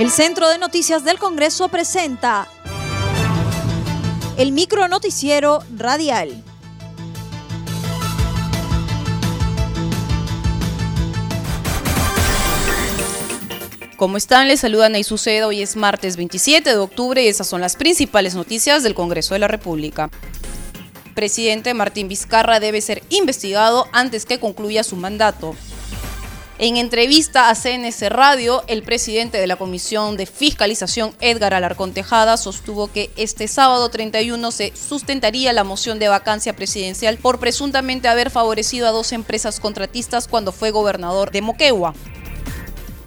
El Centro de Noticias del Congreso presenta el micro noticiero radial. ¿Cómo están? Les saludan y Sucedo. Hoy es martes 27 de octubre y esas son las principales noticias del Congreso de la República. Presidente Martín Vizcarra debe ser investigado antes que concluya su mandato. En entrevista a CNC Radio, el presidente de la Comisión de Fiscalización, Edgar Alarcón Tejada, sostuvo que este sábado 31 se sustentaría la moción de vacancia presidencial por presuntamente haber favorecido a dos empresas contratistas cuando fue gobernador de Moquegua.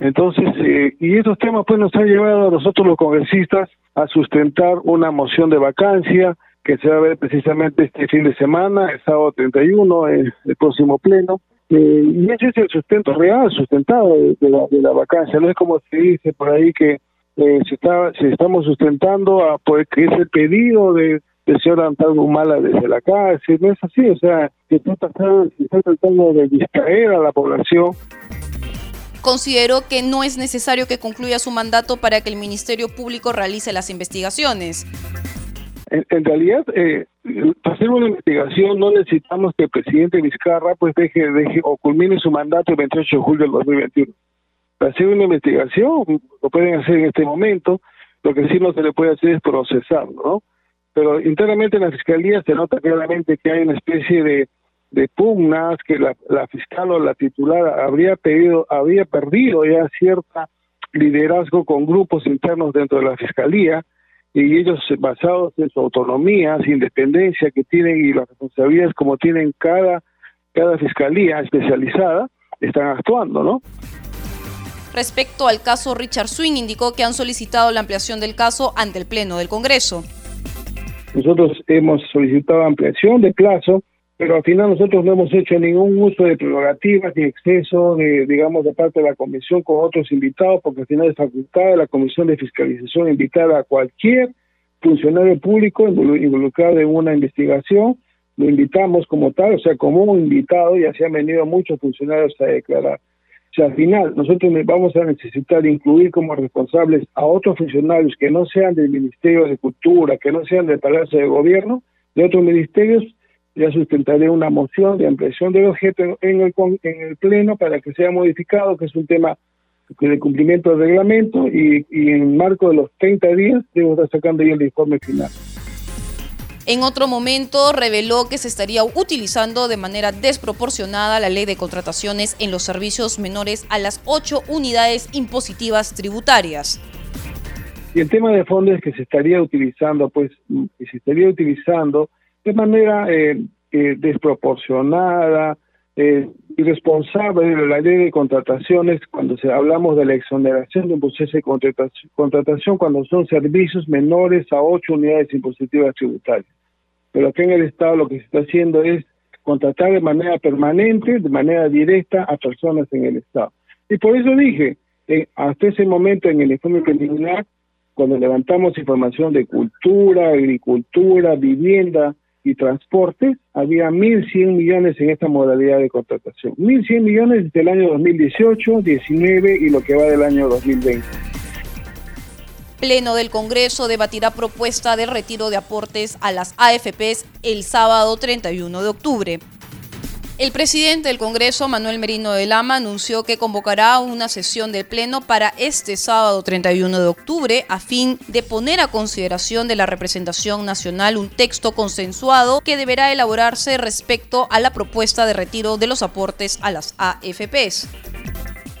Entonces, eh, y esos temas pues nos han llevado a nosotros los congresistas a sustentar una moción de vacancia que se va a ver precisamente este fin de semana, el sábado 31, el próximo pleno, eh, y ese es el sustento real, sustentado de, la, de la vacancia. No es como se dice por ahí que eh, se, está, se estamos sustentando a pues, que es el pedido de, del señor Antonio Humala desde la cárcel. No es así, o sea, se está, se está tratando de distraer a la población consideró que no es necesario que concluya su mandato para que el Ministerio Público realice las investigaciones. En, realidad, eh, para hacer una investigación no necesitamos que el presidente Vizcarra pues deje, deje o culmine su mandato el 28 de julio del 2021. Para hacer una investigación lo pueden hacer en este momento, lo que sí no se le puede hacer es procesarlo, ¿no? Pero internamente en la Fiscalía se nota claramente que hay una especie de, de pugnas, que la, la fiscal o la titular habría pedido, había perdido ya cierta liderazgo con grupos internos dentro de la Fiscalía, y ellos basados en su autonomía, su independencia que tienen y las responsabilidades como tienen cada, cada fiscalía especializada, están actuando, ¿no? Respecto al caso Richard Swing, indicó que han solicitado la ampliación del caso ante el Pleno del Congreso. Nosotros hemos solicitado ampliación de plazo pero al final nosotros no hemos hecho ningún uso de prerrogativas ni exceso, de, digamos, de parte de la comisión con otros invitados, porque al final es facultad la comisión de fiscalización invitar a cualquier funcionario público involucrado en una investigación, lo invitamos como tal, o sea, como un invitado, y así han venido muchos funcionarios a declarar. O sea, al final nosotros vamos a necesitar incluir como responsables a otros funcionarios que no sean del Ministerio de Cultura, que no sean del Palacio de Gobierno, de otros ministerios, ya sustentaré una moción de ampliación del objeto en el, en el Pleno para que sea modificado, que es un tema de cumplimiento del reglamento y, y en marco de los 30 días debo estar sacando ya el informe final. En otro momento reveló que se estaría utilizando de manera desproporcionada la ley de contrataciones en los servicios menores a las ocho unidades impositivas tributarias. Y el tema de fondo es que se estaría utilizando, pues, se estaría utilizando de manera eh, eh, desproporcionada, eh, irresponsable de la ley de contrataciones cuando se hablamos de la exoneración de un proceso de contratación, cuando son servicios menores a ocho unidades impositivas tributarias. Pero aquí en el Estado lo que se está haciendo es contratar de manera permanente, de manera directa a personas en el Estado. Y por eso dije, hasta ese momento en el informe preliminar, cuando levantamos información de cultura, agricultura, vivienda, y transporte, había 1.100 millones en esta modalidad de contratación. 1.100 millones desde el año 2018, 19 y lo que va del año 2020. Pleno del Congreso debatirá propuesta de retiro de aportes a las AFPs el sábado 31 de octubre. El presidente del Congreso, Manuel Merino de Lama, anunció que convocará una sesión de pleno para este sábado 31 de octubre a fin de poner a consideración de la representación nacional un texto consensuado que deberá elaborarse respecto a la propuesta de retiro de los aportes a las AFPs.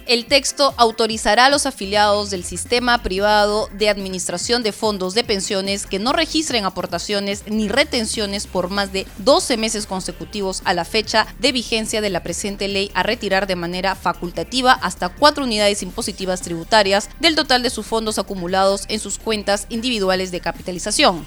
El texto autorizará a los afiliados del sistema privado de administración de fondos de pensiones que no registren aportaciones ni retenciones por más de 12 meses consecutivos a la fecha de vigencia de la presente ley a retirar de manera facultativa hasta cuatro unidades impositivas tributarias del total de sus fondos acumulados en sus cuentas individuales de capitalización.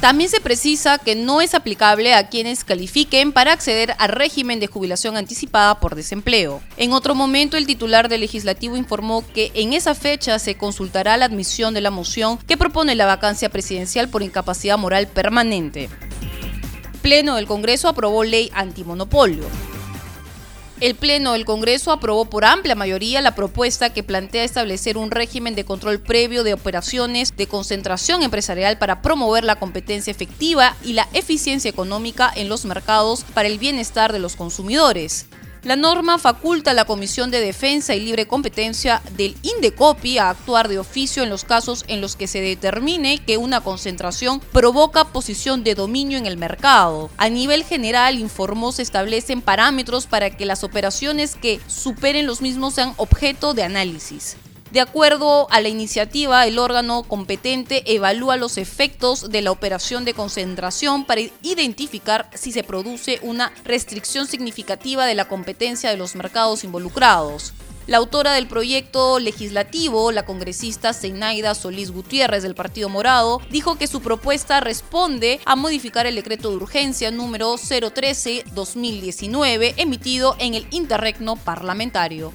También se precisa que no es aplicable a quienes califiquen para acceder al régimen de jubilación anticipada por desempleo. En otro momento, el titular del legislativo informó que en esa fecha se consultará la admisión de la moción que propone la vacancia presidencial por incapacidad moral permanente. Pleno del Congreso aprobó ley antimonopolio. El Pleno del Congreso aprobó por amplia mayoría la propuesta que plantea establecer un régimen de control previo de operaciones de concentración empresarial para promover la competencia efectiva y la eficiencia económica en los mercados para el bienestar de los consumidores. La norma faculta a la Comisión de Defensa y Libre Competencia del INDECOPI a actuar de oficio en los casos en los que se determine que una concentración provoca posición de dominio en el mercado. A nivel general, informó, se establecen parámetros para que las operaciones que superen los mismos sean objeto de análisis. De acuerdo a la iniciativa, el órgano competente evalúa los efectos de la operación de concentración para identificar si se produce una restricción significativa de la competencia de los mercados involucrados. La autora del proyecto legislativo, la congresista Zeinaida Solís Gutiérrez del Partido Morado, dijo que su propuesta responde a modificar el decreto de urgencia número 013-2019 emitido en el interregno parlamentario.